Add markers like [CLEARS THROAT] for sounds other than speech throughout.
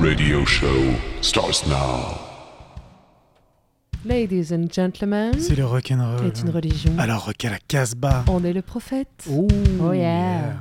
radio show starts now. Ladies and gentlemen, C'est le rock'n'roll. est une religion. Alors, rock à la Casbah. On est le prophète. Oh, Oh yeah.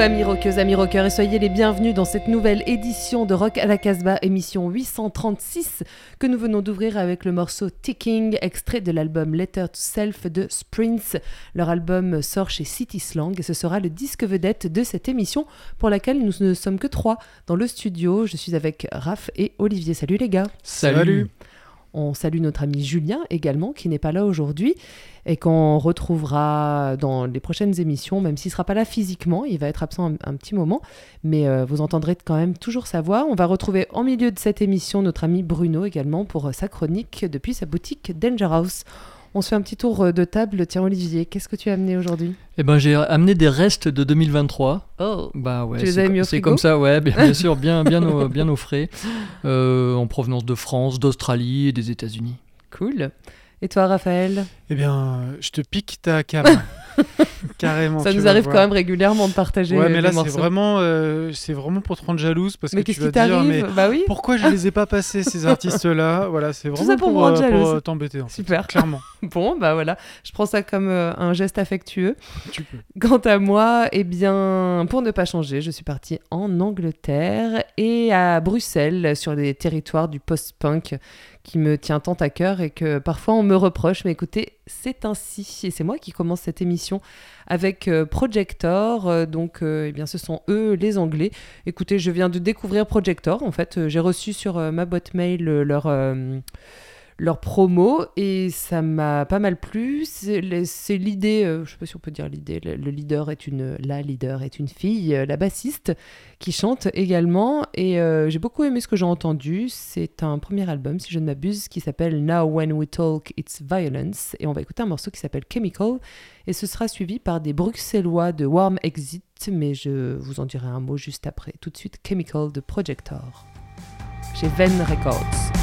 Amis rockeuses, amis rockeurs, et soyez les bienvenus dans cette nouvelle édition de Rock à la Casbah, émission 836, que nous venons d'ouvrir avec le morceau Ticking, extrait de l'album Letter to Self de Sprints. Leur album sort chez City Slang et ce sera le disque vedette de cette émission pour laquelle nous ne sommes que trois dans le studio. Je suis avec Raph et Olivier. Salut les gars. Salut. On salue notre ami Julien également, qui n'est pas là aujourd'hui et qu'on retrouvera dans les prochaines émissions, même s'il ne sera pas là physiquement, il va être absent un, petit moment, mais euh, vous entendrez quand même toujours sa voix. On va retrouver en milieu de cette émission notre ami Bruno également pour euh, sa chronique depuis sa boutique Danger House. On se fait un petit tour euh, de table. Tiens Olivier, qu'est-ce que tu as amené aujourd'hui? Eh ben, j'ai amené des restes de 2023. Oh Bah ouais, Tu les mis au c'est comme ça, ouais, bien, bien sûr, bien, [LAUGHS] bien, au, bien au frais, euh, en provenance de France, d'Australie et des États-Unis. Cool. Et toi Raphaël? Eh bien, je te pique ta cam. [LAUGHS] [LAUGHS] Carrément. Ça nous arrive quand même régulièrement de partager Ouais, euh, mais là, c'est vraiment, euh, c'est vraiment pour te rendre jalouse parce Mais que tu qu'est-ce qui dire, mais t'arrive Bah oui, pourquoi je les ai pas passés ces [LAUGHS] artistes-là? Voilà, c'est Tout vraiment ça pour pour, rendre euh, pour, euh, t'embêter. en fait. super. Clairement, [LAUGHS] Bon, bah voilà, je prends ça comme euh, un geste affectueux. tu peux. Quant à moi, eh bien, pour ne pas changer, je suis partie en Angleterre et à Bruxelles, sur les territoires du post-punk qui me tient tant à cœur et que parfois on me reproche. Mais écoutez, c'est ainsi. Et c'est moi qui commence cette émission avec euh, Projector. Euh, donc, euh, eh bien, ce sont eux, les Anglais. Écoutez, je viens de découvrir Projector. En fait, j'ai reçu sur ma boîte mail leur. Leur promo et ça m'a pas mal plu. C'est l'idée, euh, je sais pas si on peut dire l'idée, le, le leader est une, la leader est une fille, euh, la bassiste qui chante également et euh, j'ai beaucoup aimé ce que j'ai entendu. C'est un premier album, si je ne m'abuse, qui s'appelle Now When We Talk It's Violence et on va écouter un morceau qui s'appelle Chemical et ce sera suivi par des Bruxellois de Warm Exit, mais je vous en dirai un mot juste après. Tout de suite, Chemical de Projector chez Venn Records.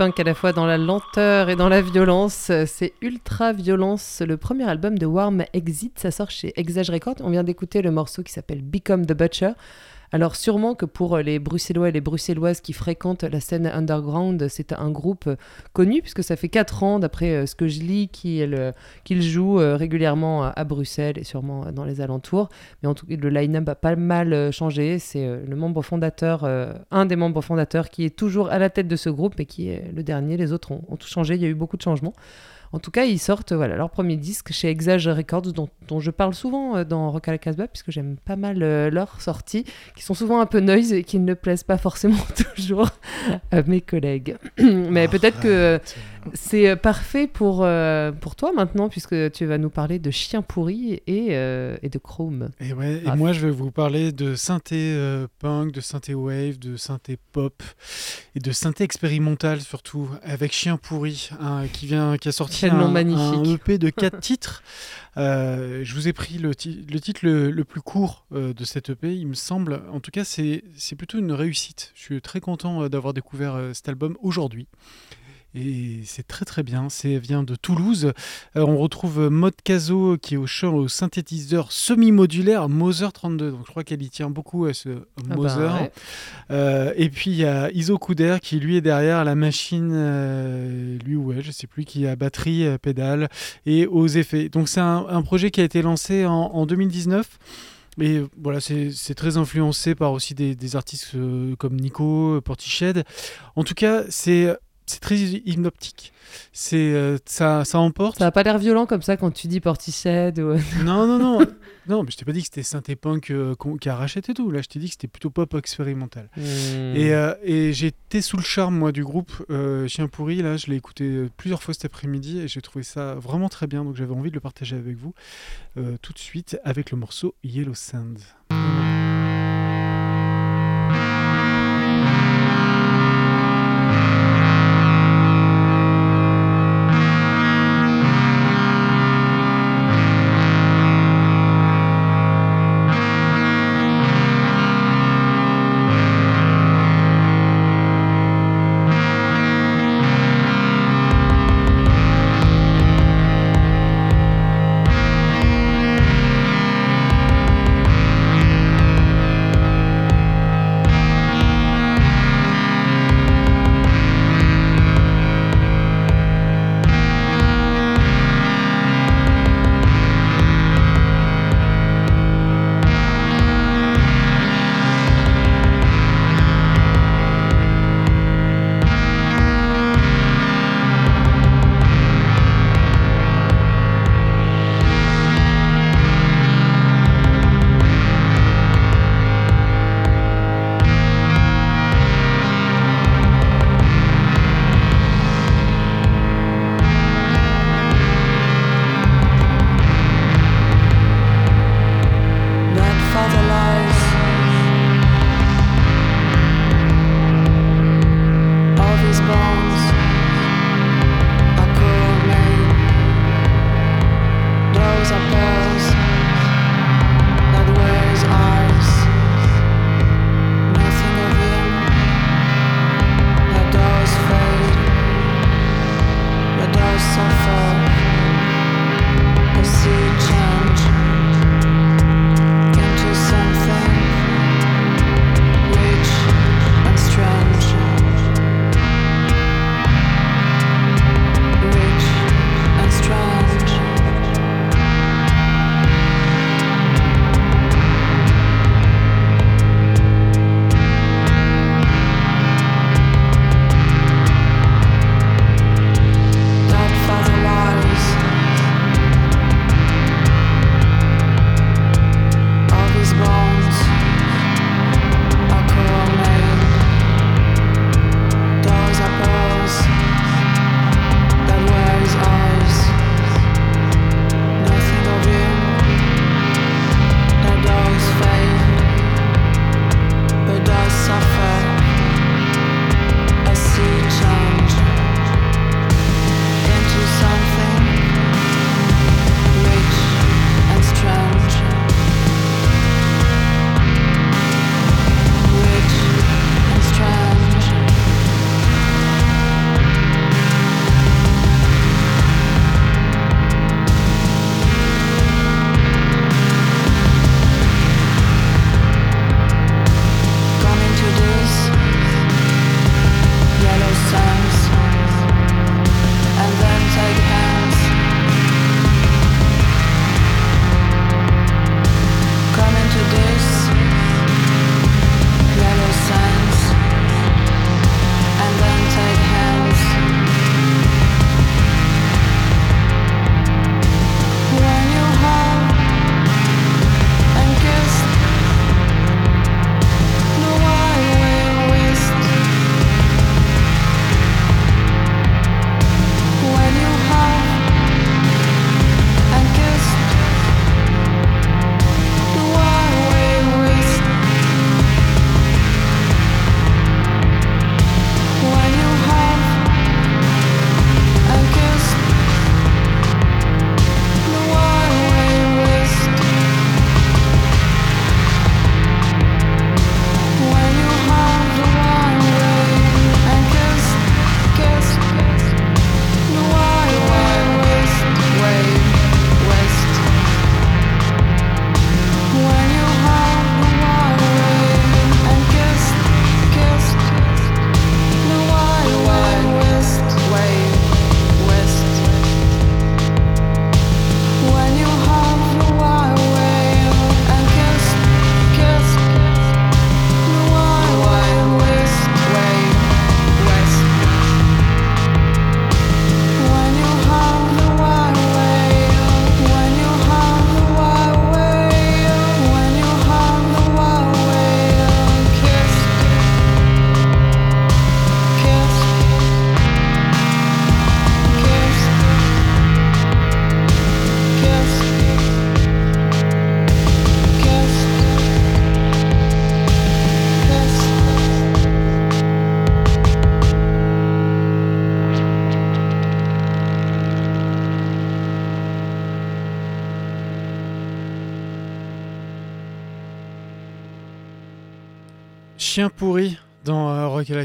Punk à la fois dans la lenteur et dans la violence. C'est Ultra Violence, le premier album de Warm Exit. Ça sort chez Exage Records. On vient d'écouter le morceau qui s'appelle Become the Butcher. Alors sûrement que pour les Bruxellois et les Bruxelloises qui fréquentent la scène underground, c'est un groupe euh, connu puisque ça fait 4 ans, d'après euh, ce que je lis, qu'il euh, qu'il joue euh, régulièrement à, Bruxelles et sûrement euh, dans les alentours. Mais en tout cas, le line-up a pas mal euh, changé. C'est euh, le membre fondateur, euh, un des membres fondateurs qui est toujours à la tête de ce groupe mais qui est le dernier. Les autres ont, ont tout changé. Il y a eu beaucoup de changements. En tout cas, ils sortent voilà, leur premier disque chez Exage Records, dont, je parle souvent euh, dans Rock puisque j'aime pas mal euh, leurs sorties, qui sont souvent un peu noise et qui ne plaisent pas forcément [LAUGHS] toujours à mes collègues. [CLEARS THROAT] Mais peut-être que c'est euh, parfait pour, euh, pour toi maintenant, puisque tu vas nous parler de Chien pourri et, euh, et de Chrome. Et, ouais, et Ah. moi, je vais vous parler de synthé euh, punk, de synthé wave, de synthé pop et de synthé expérimental surtout, avec Chien pourri, hein, qui vient, qui a sorti un, magnifique. un EP de [LAUGHS] quatre titres. Je vous ai pris le, ti- le titre le, le plus court de cet EP, il me semble. En tout cas, c'est plutôt une réussite. Je suis très content d'avoir découvert cet album aujourd'hui. Et c'est très très bien, c'est vient de Toulouse. Euh, on retrouve Maud Caso qui est au chant au synthétiseur semi-modulaire Moser 32. Donc je crois qu'elle y tient beaucoup à ce Ah bah, Moser. ouais. Euh, et puis il y a Iso Couder qui lui est derrière la machine, euh, lui ouais, je sais plus, qui a batterie, euh, pédale et aux effets. Donc c'est un, un projet qui a été lancé en, en 2019. Et voilà, c'est très influencé par aussi des, des artistes euh, comme Nico, euh, Portiched. En tout cas, c'est c'est très hypnotique. C'est euh, ça, ça emporte. Ça a pas l'air violent comme ça quand tu dis Portiched ou... [LAUGHS] Non, non, non. non, mais je t'ai pas dit que c'était synthé punk euh, qu'on- qui arrachait et tout. Là, je t'ai dit que c'était plutôt pop expérimental. Hmm. Et, euh, et été sous le charme, moi, du groupe Chien Pourri. Là, je l'ai écouté plusieurs fois cet après-midi et j'ai trouvé ça vraiment très bien. Donc, j'avais envie de le partager avec vous tout de suite avec le morceau Yellow Sand.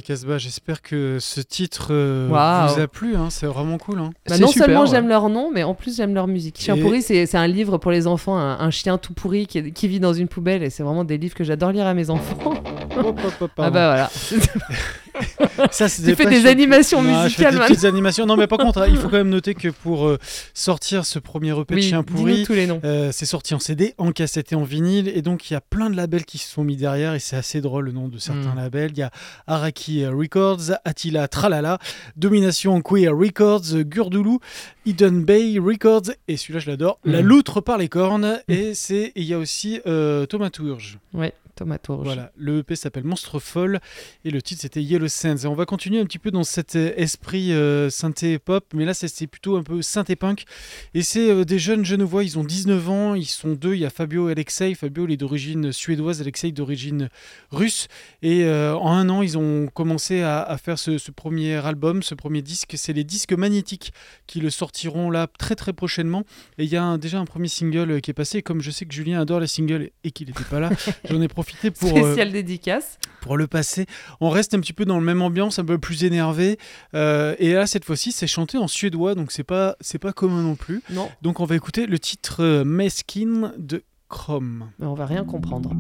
Casbah. J'espère que ce titre euh, vous a plu. hein. C'est vraiment cool. hein. Bah, non super, seulement ouais. j'aime leur nom, mais en plus j'aime leur musique. Chien Et- pourri, c'est un livre pour les enfants, un, un chien tout pourri qui, vit dans une poubelle, et c'est vraiment des livres que j'adore lire à mes enfants. Hop, hop, hop, ah bah voilà. [LAUGHS] [LAUGHS] Ça, tu fais des Chien- animations Non, je fais musicales des petites animations. Non, mais par contre, hein, il faut quand même noter que pour euh, sortir ce premier EP de Oui, Chien dis-nous pourri, tous les noms. Euh, c'est sorti en CD, en cassette et en vinyle, et donc il y a plein de labels qui se sont mis derrière, et c'est assez drôle le nom de certains Mm. labels. Il y a Araki Records, Attila Tralala, Domination Queer Records, Gurdulu, Eden Bay Records, et celui-là je l'adore, La Mm. Loutre par les cornes, et il y a aussi euh, Thaumaturge. Ouais, Voilà, le EP s'appelle Monstre Folle et le titre c'était Yellow Sands. Et on va continuer un petit peu dans cet euh, esprit euh, synthé pop, mais là c'est- c'est plutôt un peu synthé punk. Et c'est euh, des jeunes genevois, ils ont 19 ans, ils sont deux, il y a Fabio et Alexei. Fabio il est d'origine suédoise, Alexei d'origine russe. Et euh, en un an, ils ont commencé à, à faire ce, ce premier album, ce premier disque. C'est les disques magnétiques qui le sortiront là très très prochainement. Et il y a un- déjà un premier single qui est passé. Et comme je sais que Julien adore les singles et qu'il n'était pas là, [LAUGHS] j'en ai profité pour, euh, Spécial dédicace. pour le passer. On reste un petit peu dans le même ambiance, un peu plus énervé. Euh, et là, cette fois-ci, c'est chanté en suédois, donc c'est pas c'est pas commun non plus. Non, Donc on va écouter le titre euh, Meskin de Chrome. mais on va rien comprendre.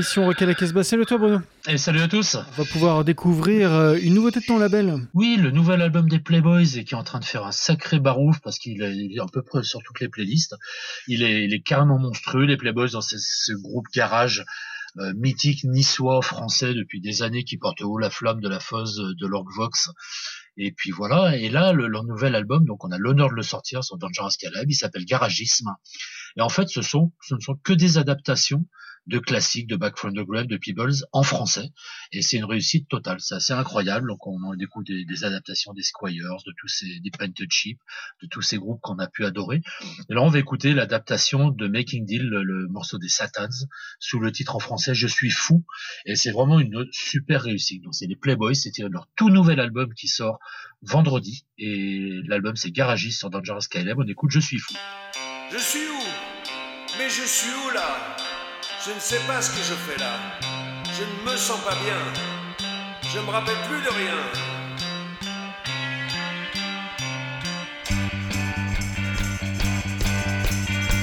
Dans notre émission Rock à la Casbah. Salut à toi Bruno. Et salut à tous. On va pouvoir découvrir euh, une nouveauté de ton label. Oui, le nouvel album des Playboys et qui est en train de faire un sacré barouf parce qu'il est, à peu près sur toutes les playlists. Il est, il est carrément monstrueux, les Playboys, dans ce, ce groupe garage euh, mythique niçois français depuis des années qui porte haut la flamme de la fosse de l'orgue Vox. Et puis voilà, et là, le, leur nouvel album, donc on a l'honneur de le sortir sur Dangerous Caleb, il s'appelle Garagisme. Et en fait, ce sont, ce ne sont que des adaptations de classiques de Back from the Grave, de Peebles en français. Et c'est une réussite totale. C'est assez incroyable. Donc, on, on découvre des, des adaptations des Squires, de tous ces, des Painted Sheep, de tous ces groupes qu'on a pu adorer. Et là, on va écouter l'adaptation de Making Deal, le, morceau des Satans, sous le titre en français Je suis fou. Et c'est vraiment une super réussite. Donc, c'est les Playboys. C'était leur tout nouvel album qui sort vendredi. Et l'album, c'est Garagiste sur Dangerous KLM. On écoute Je suis fou. Je suis où? Mais je suis où là? Je ne sais pas ce que je fais là. Je ne me sens pas bien. Je me rappelle plus de rien.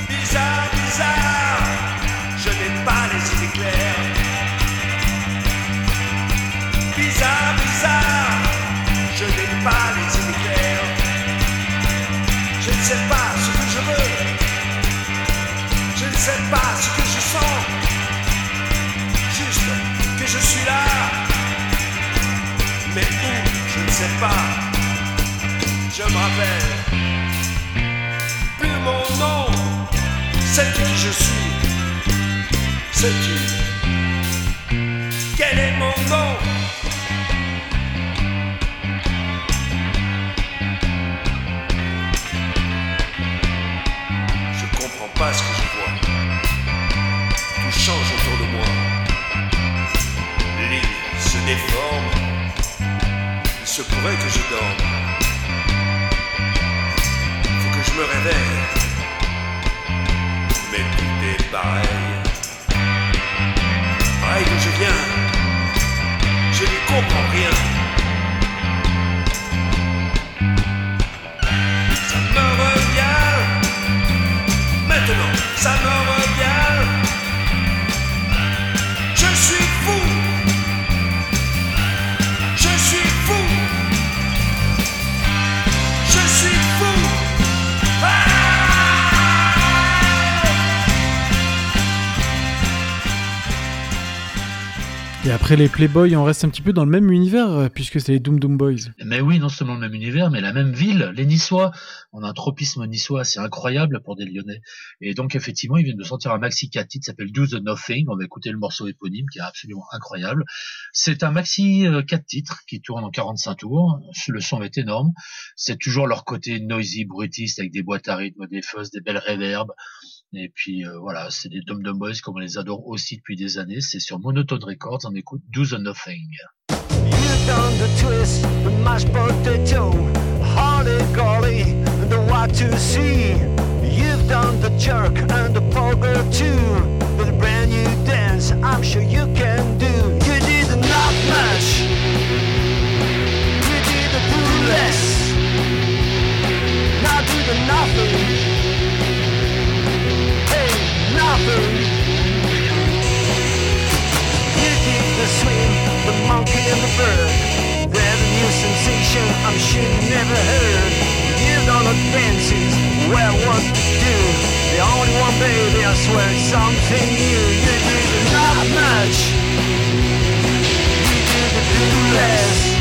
Bizarre, bizarre, je n'ai pas les idées claires. Bizarre, bizarre, je n'ai pas les idées claires. Je ne sais pas sais pas ce que je sens. Juste que je suis là. Mais où Je ne sais pas. Je me rappelle. Plus mon nom. Sais-tu qui je suis Sais-tu Quel est mon nom? Je comprends pas ce que je vois. Autour de moi. Lignes se déforment. Il se pourrait que je dorme. Faut que je me réveille. Mais tout est pareil. Pareil d'où je viens. Après les Playboys, on reste un petit peu dans le même univers euh, puisque c'est les Doom Doom Boys. Mais oui, non seulement le même univers, mais la même ville, les Niçois. On a un tropisme niçois assez incroyable pour des Lyonnais. Et donc, effectivement, ils viennent de sortir un maxi 4 titres, s'appelle Do the Nothing. On va écouter le morceau éponyme, qui est absolument incroyable. C'est un maxi euh, 4 titres, qui tourne en 45 tours. Le son est énorme. C'est toujours leur côté noisy, brutiste, avec des boîtes à rythme, des fuzz, des belles réverbes. Et puis, euh, voilà, c'est des Dum Dum Boys, comme on les adore aussi depuis des années. C'est sur Monotone Records. On écoute Do the Nothing. You've done the twist, the mashed potato, holly golly, the what to see. You've done the jerk and the poker too. With a brand new dance, I'm sure you can do. You did not much. You did the do less. Now do the nothing. The swing, the monkey and the bird. New sensation you never heard. Don't dances, to do. The only one baby, I swear it's something new. You did not much. You did the do less.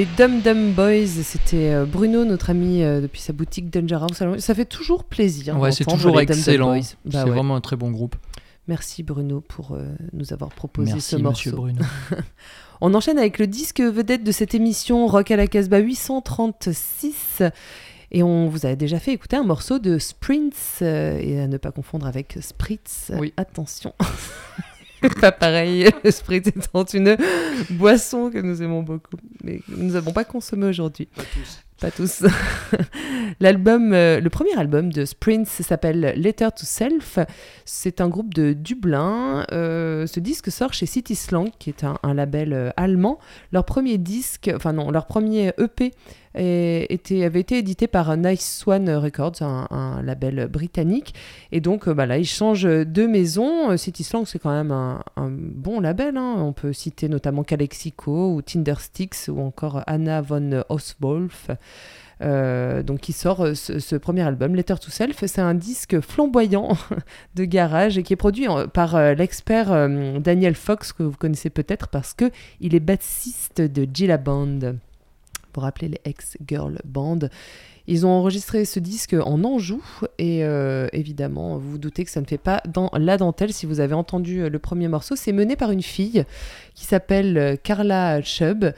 Les Dum Dum Boys, c'était euh, Bruno, notre ami euh, depuis sa boutique Danger House. Ça fait toujours plaisir. Ouais, c'est toujours excellent. Bah c'est ouais. vraiment un très bon groupe. Merci Bruno pour euh, nous avoir proposé Merci, ce morceau. monsieur Bruno. [LAUGHS] On enchaîne avec le disque vedette de cette émission Rock à la Casbah 836. Et on vous a déjà fait écouter un morceau de Sprints, euh, et à ne pas confondre avec Spritz. Oui. Attention. [LAUGHS] [LAUGHS] pas pareil, [LAUGHS] Spritz étant une boisson que nous aimons beaucoup, mais que nous n'avons pas consommé aujourd'hui. Pas tous. Pas tous. [LAUGHS] L'album, euh, le premier album de Sprints s'appelle Letter to Self. C'est un groupe de Dublin. Euh, ce disque sort chez City Slang, qui est un, un label euh, allemand. Leur premier disque, enfin non, leur premier EP est- était, avait été édité par Nice Swan Records, un, label britannique. Et donc euh, bah là, ils changent de maison. Euh, City Slang, c'est quand même un, bon label. hein. On peut citer notamment Calexico ou Tindersticks ou encore Anna von Oswolf. Euh, donc qui sort ce, premier album, Letter to Self. C'est un disque flamboyant [LAUGHS] de garage et qui est produit par l'expert Daniel Fox que vous connaissez peut-être parce que il est bassiste de Gilla Band. Pour rappeler les ex-girl band. Ils ont enregistré ce disque en Anjou et euh, évidemment, vous vous doutez que ça ne fait pas dans la dentelle si vous avez entendu euh, le premier morceau. C'est mené par une fille qui s'appelle euh, Carla Chubb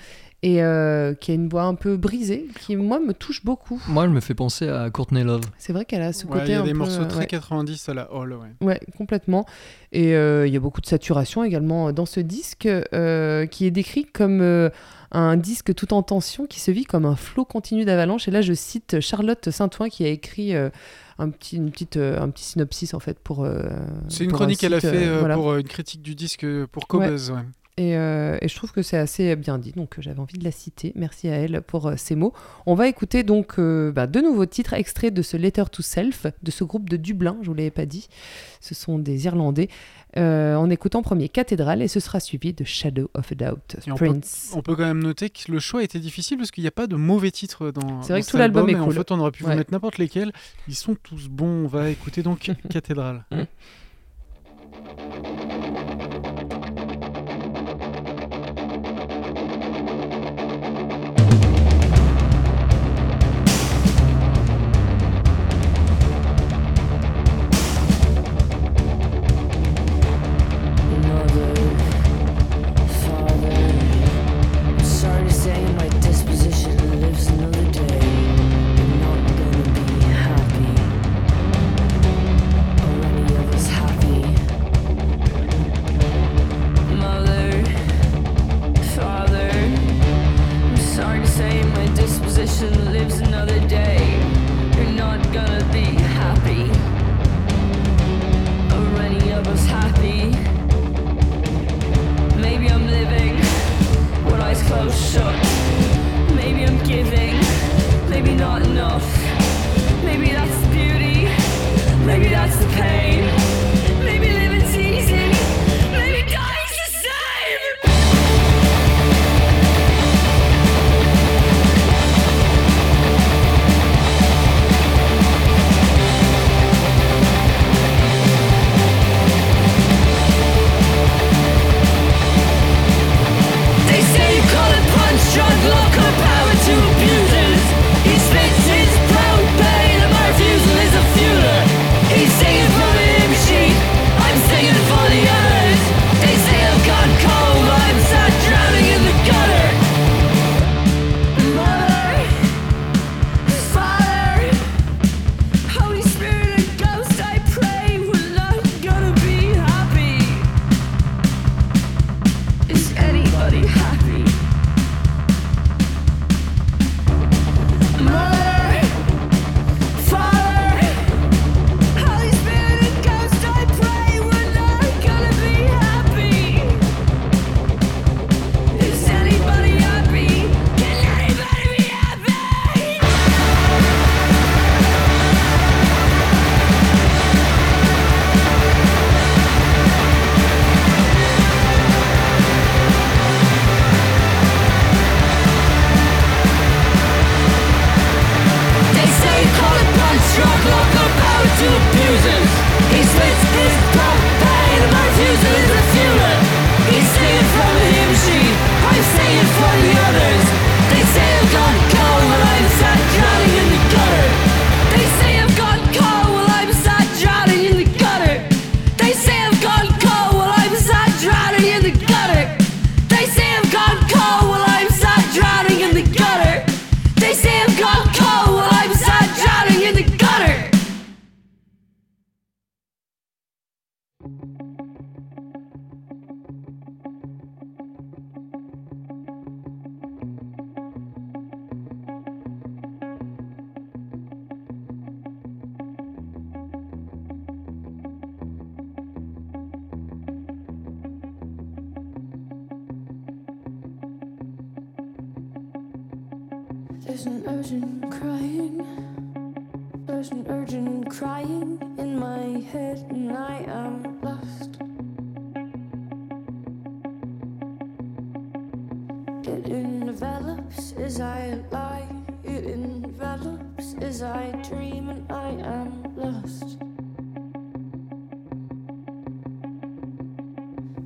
et euh, qui a une voix un peu brisée qui, moi, me touche beaucoup. Moi, elle me fait penser à Courtney Love. C'est vrai qu'elle a ce Ouais, côté il y a un des peu, morceaux très ouais. 90 à la Hall, ouais. Ouais, complètement. Et euh, il y a beaucoup de saturation également dans ce disque, euh, qui est décrit comme euh, un disque tout en tension qui se vit comme un flot continu d'avalanche. Et là, je cite Charlotte Saint-Ouen qui a écrit euh, un, petit, une petite, euh, un petit synopsis en fait pour. euh, C'est une pour un chronique qu'elle a fait voilà. pour une critique du disque pour Cobuzz. Ouais. Et, et je trouve que c'est assez bien dit, donc j'avais envie de la citer. Merci à elle pour ces mots. On va écouter donc bah, deux nouveaux titres extraits de ce Letter to Self, de ce groupe de Dublin, je vous l'avais pas dit. Ce sont des Irlandais. Euh, en écoutant premier Cathédrale, et ce sera suivi de Shadow of a Doubt, Et on peut- Prince. On peut quand même noter que le choix était difficile parce qu'il n'y a pas de mauvais titres dans. C'est vrai dans que tout l'album est et En cool. fait, on aurait pu Ouais. vous mettre n'importe lesquels. Ils sont tous bons. On va écouter donc [LAUGHS] Cathédrale. Mother,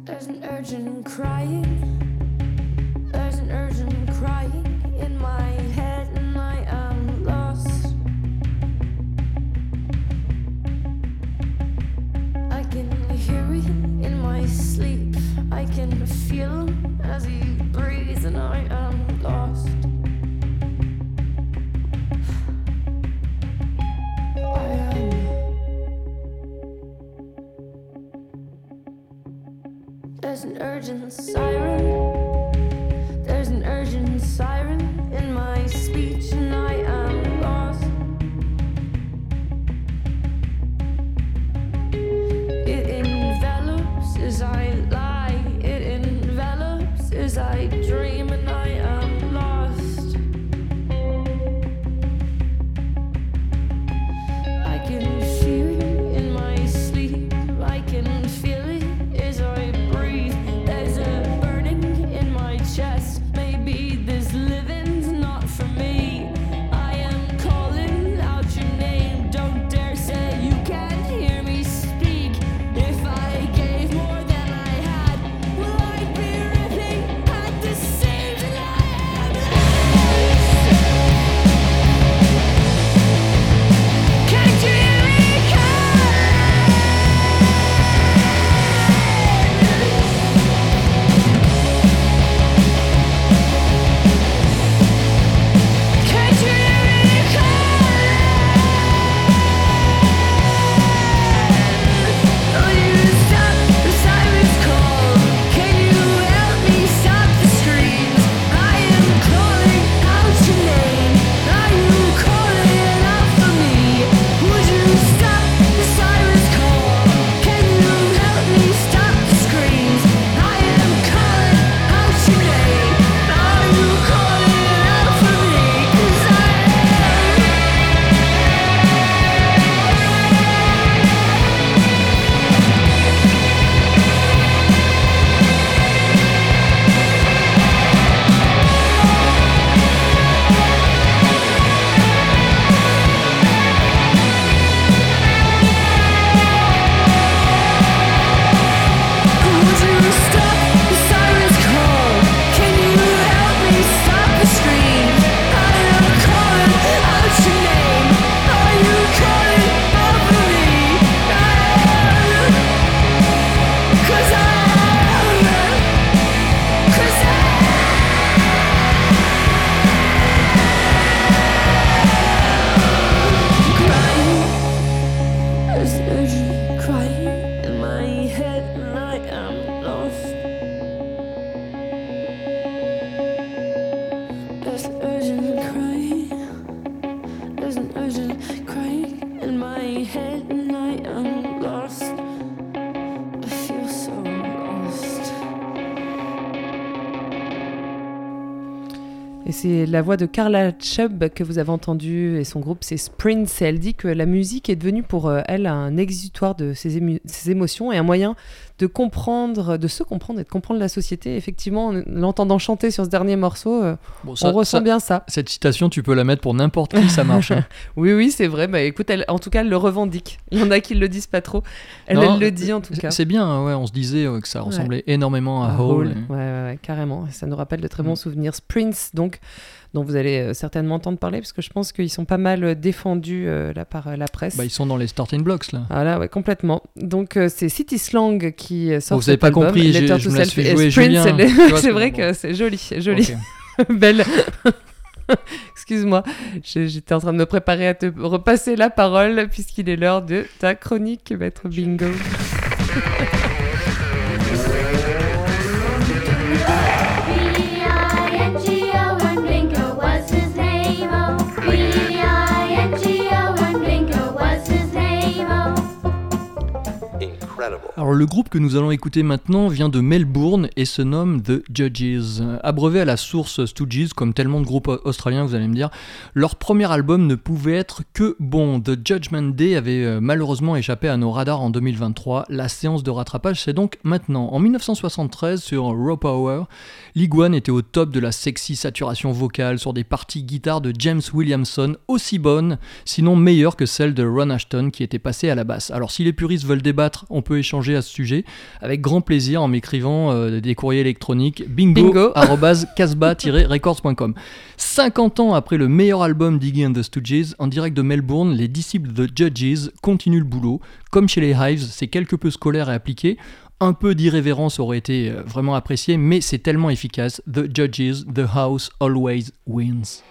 There's an urgent crying. There's an urgent crying in my head, and I am lost. I can hear it in my sleep. I can feel him as he breathes, and I am urgent siren. La voix de Carla Chubb que vous avez entendue et son groupe c'est Sprints. Et elle dit que la musique est devenue pour euh, elle un exutoire de ses, ému- ses émotions et un moyen de comprendre, de se comprendre et de comprendre la société. Effectivement, en l'entendant chanter sur ce dernier morceau, euh, on ressent ça- bien ça. Cette citation, tu peux la mettre pour n'importe qui, ça marche. hein. [LAUGHS] Oui, oui, c'est vrai. Bah écoute, elle, en tout cas, elle le revendique. Il y en a qui le disent pas trop. Elle, Non, elle le dit en tout cas. C'est bien, hein, ouais, on se disait euh, que ça ressemblait énormément à Un Hole. rôle. Ouais, ouais, ouais, carrément. Ça nous rappelle de très Mm. bons souvenirs. Sprints, donc, dont vous allez euh, certainement entendre parler, parce que je pense qu'ils sont pas mal euh, défendus euh, là par euh, la presse. Bah, ils sont dans les starting blocks là. Voilà, ouais, complètement. Donc, euh, c'est City Slang qui sort Oh, vous avez cet pas album, compris, je to me la suis joué [LAUGHS] c'est vrai bon. que c'est joli, joli. [LAUGHS] Belle. [LAUGHS] Excuse-moi, j'étais en train de me préparer à te repasser la parole puisqu'il est l'heure de ta chronique, Maître Bingo. B-I-N-G-O Alors le groupe que nous allons écouter maintenant vient de Melbourne et se nomme The Judges. Abreuvé à la source Stooges, comme tellement de groupes australiens, vous allez me dire, leur premier album ne pouvait être que bon. The Judgment Day avait euh, malheureusement échappé à nos radars en 2023. La séance de rattrapage, c'est donc maintenant. En 1973, sur Raw Power, Liguan était au top de la sexy saturation vocale sur des parties guitare de James Williamson, aussi bonnes, sinon meilleures que celles de Ron Ashton qui était passé à la basse. Alors si les puristes veulent débattre, on peut échanger à ce sujet avec grand plaisir en m'écrivant euh, des courriers électroniques bingo, Bingo. [LAUGHS] arobase casbah-records.com. 50 ans après le meilleur album d'Iggy and the Stooges, en direct de Melbourne, les disciples de Judges continuent le boulot. Comme chez les Hives, c'est quelque peu scolaire et appliqué. Un peu d'irrévérence aurait été euh, vraiment apprécié, mais c'est tellement efficace. The Judges, The House Always Wins.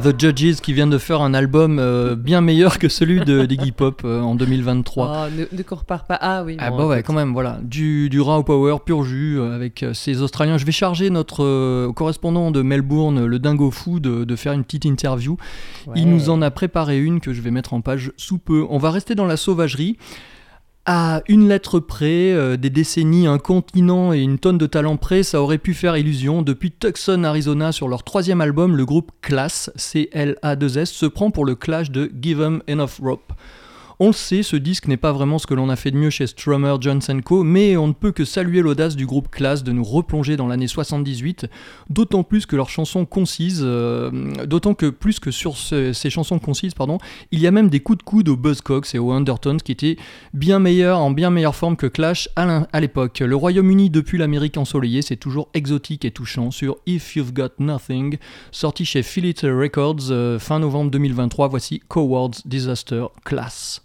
The Judges qui vient de faire un album euh, bien meilleur que celui de [LAUGHS] d'Iggy Pop euh, en 2023. Oh, ne, ne cours pas. Ah oui. Ah bon, bah ouais, quand même, voilà. Du, du raw power, pur jus, euh, avec ces Australiens. Je vais charger notre correspondant de Melbourne, le Dingo Fou, de, de faire une petite interview. Ouais. Il nous en a préparé une que je vais mettre en page sous peu. On va rester dans la sauvagerie. À une lettre près, euh, des décennies, un continent et une tonne de talent près, ça aurait pu faire illusion. Depuis Tucson, Arizona, sur leur troisième album, le groupe Class, C-L-A-2-S, se prend pour le clash de Give 'em Enough Rope. On le sait, ce disque n'est pas vraiment ce que l'on a fait de mieux chez Strummer, Johnson Co, mais on ne peut que saluer l'audace du groupe Class de nous replonger dans l'année 78, d'autant plus que leurs chansons concises, euh, d'autant que plus que sur ce- ces chansons concises, pardon, il y a même des coups de coude aux Buzzcocks et aux Undertones qui étaient bien meilleurs, en bien meilleure forme que Clash à l'époque. Le Royaume-Uni, depuis l'Amérique ensoleillée, c'est toujours exotique et touchant sur If You've Got Nothing, sorti chez Philip Records euh, fin novembre 2023. Voici Cowards Disaster Class.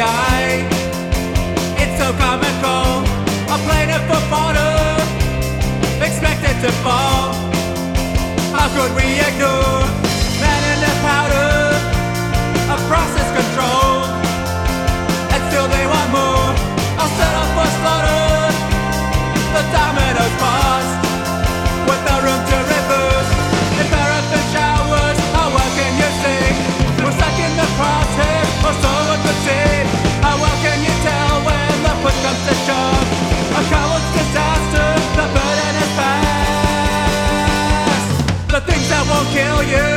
Eye. It's so comical. Playing it for fodder, expect it to fall. How could we ignore man in the powder of process control? And still they want more. I'll set up for slaughter. The kill you,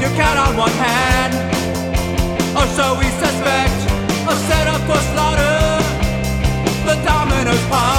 you count on one hand. Or so we suspect, oh, a setup for slaughter. The dominoes passed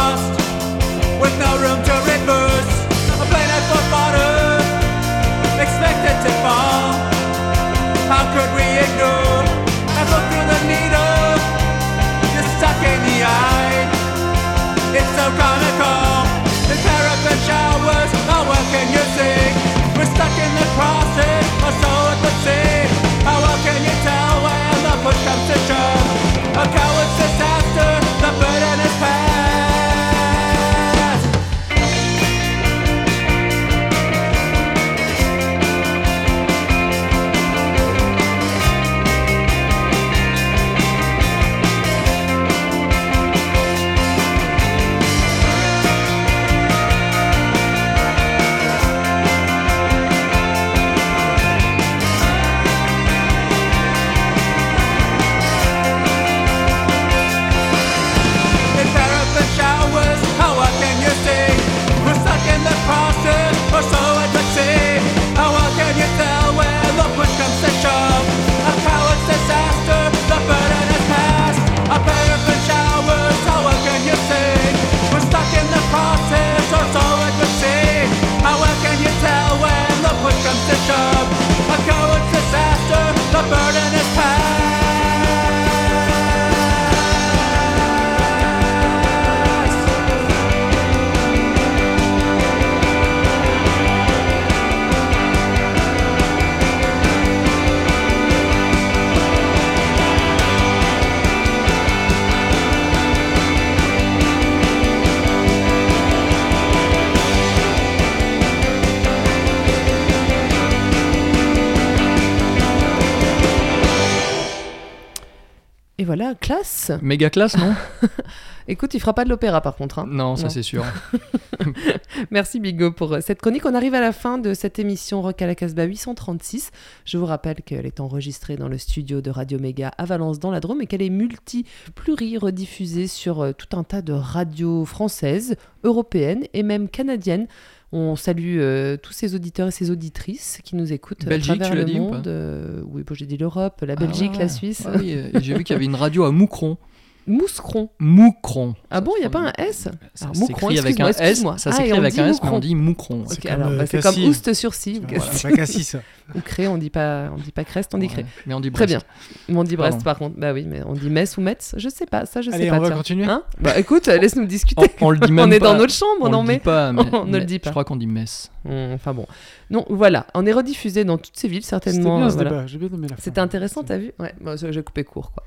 voilà, classe. Méga classe, non [LAUGHS] Écoute, il fera pas de l'opéra par contre. hein. Non, ça c'est sûr. [LAUGHS] [LAUGHS] Merci Bigo pour euh, cette chronique. On arrive à la fin de cette émission Rock à la Casbah 836. Je vous rappelle qu'elle est enregistrée dans le studio de Radio Méga à Valence dans la Drôme et qu'elle est multi-pluri-rediffusée sur euh, tout un tas de radios françaises, européennes et même canadiennes. On salue euh, tous ces auditeurs et ces auditrices qui nous écoutent Belgique, à travers tu le dit ou pas monde. Euh, oui, bon, j'ai dit l'Europe, la Ah Belgique, ouais. la Suisse. Ah oui, euh, j'ai vu qu'il y avait une radio à [LAUGHS] Moucron. Mouscron. Moucron. Ah bon, il n'y a pas un S Ça Alors, s'écrit avec un S. excuse-moi. Ça Ah, s'écrit avec un S, mais on dit Moucron. Ok, comme, alors euh, bah, c'est comme Oust sur si. ou Voilà, Cassis. [LAUGHS] pas Cassis. Ou Cré, on dit pas, on dit pas Crest, on dit Cré. Ouais, Mais on dit Très Brest. bien. Mais on dit Brest Pardon. par contre. Bah oui, mais on dit Metz ou Metz Je sais pas, ça je Allez, sais pas. on va tiens. continuer Hein? Bah écoute, laisse-nous discuter. On, on le dit [LAUGHS] même on est pas. dans notre chambre, on non mais. dit pas, [LAUGHS] mais, on ne le dit pas. Je crois qu'on dit Metz. Hum, Enfin bon. Non, voilà, on est rediffusé dans toutes ces villes C'était certainement. bien euh, ce voilà. débat, j'ai bien aimé la. C'était intéressant, t'as vu? Ouais, bon, ça, j'ai coupé court quoi.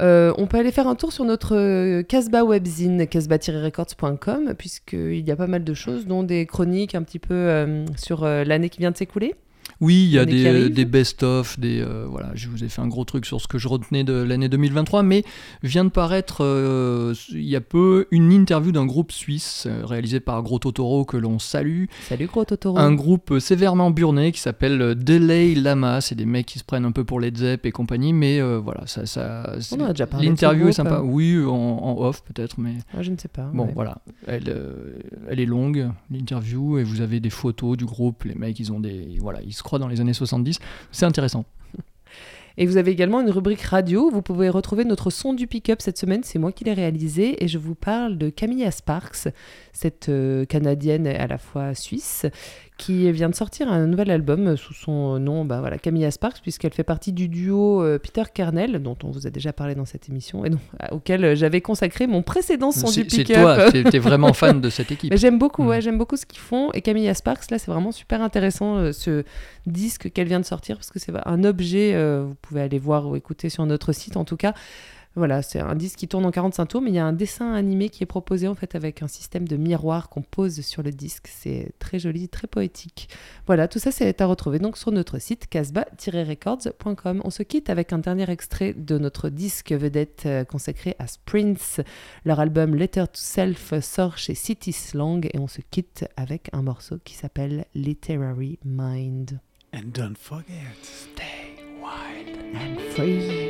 Euh, on peut aller faire un tour sur notre euh, Casbah webzine, casbah-records.com, puisqu'il y a pas mal de choses, dont des chroniques un petit peu euh, sur l'année qui vient de s'écouler. Oui, il y a des, best-of, des euh, voilà, je vous ai fait un gros truc sur ce que je retenais de l'année 2023, mais vient de paraître euh, il y a peu une interview d'un groupe suisse euh, réalisé par Gros Totoro que l'on salue, Salut gros Totoro. un groupe sévèrement burné qui s'appelle Delay Lama, c'est des mecs qui se prennent un peu pour les Zepp et compagnie, mais euh, voilà, ça, ça On en a déjà parlé de ce l'interview est sympa, hein. oui, en, en off peut-être, mais Ah, je ne sais pas. Bon, ouais. voilà, elle, elle est longue, l'interview, et vous avez des photos du groupe. Les mecs, ils ont des, voilà, ils se dans les années 70. C'est intéressant. Et vous avez également une rubrique radio. Vous pouvez retrouver notre son du pick-up cette semaine. C'est moi qui l'ai réalisé. Et je vous parle de Camilla Sparks, cette euh, Canadienne à la fois suisse, qui vient de sortir un nouvel album sous son nom, bah voilà, Camilla Sparks, puisqu'elle fait partie du duo euh, Peter Kernel, dont on vous a déjà parlé dans cette émission, et auquel euh, j'avais consacré mon précédent son du C'est c'est pick-up. toi, t'es vraiment [LAUGHS] fan de cette équipe. J'aime beaucoup, Mm. ouais, j'aime beaucoup ce qu'ils font. Et Camilla Sparks, là, c'est vraiment super intéressant euh, ce disque qu'elle vient de sortir parce que c'est un objet. euh, vous pouvez aller voir ou écouter sur notre site, en tout cas. Voilà, c'est un disque qui tourne en 45 tours, mais il y a un dessin animé qui est proposé en fait avec un système de miroir qu'on pose sur le disque. C'est très joli, très poétique. Voilà, tout ça c'est à retrouver donc sur notre site casbah-records.com. On se quitte avec un dernier extrait de notre disque vedette euh, consacré à Sprints. Leur album Letter to Self sort chez City Slang et on se quitte avec un morceau qui s'appelle Literary Mind. And don't forget. And free.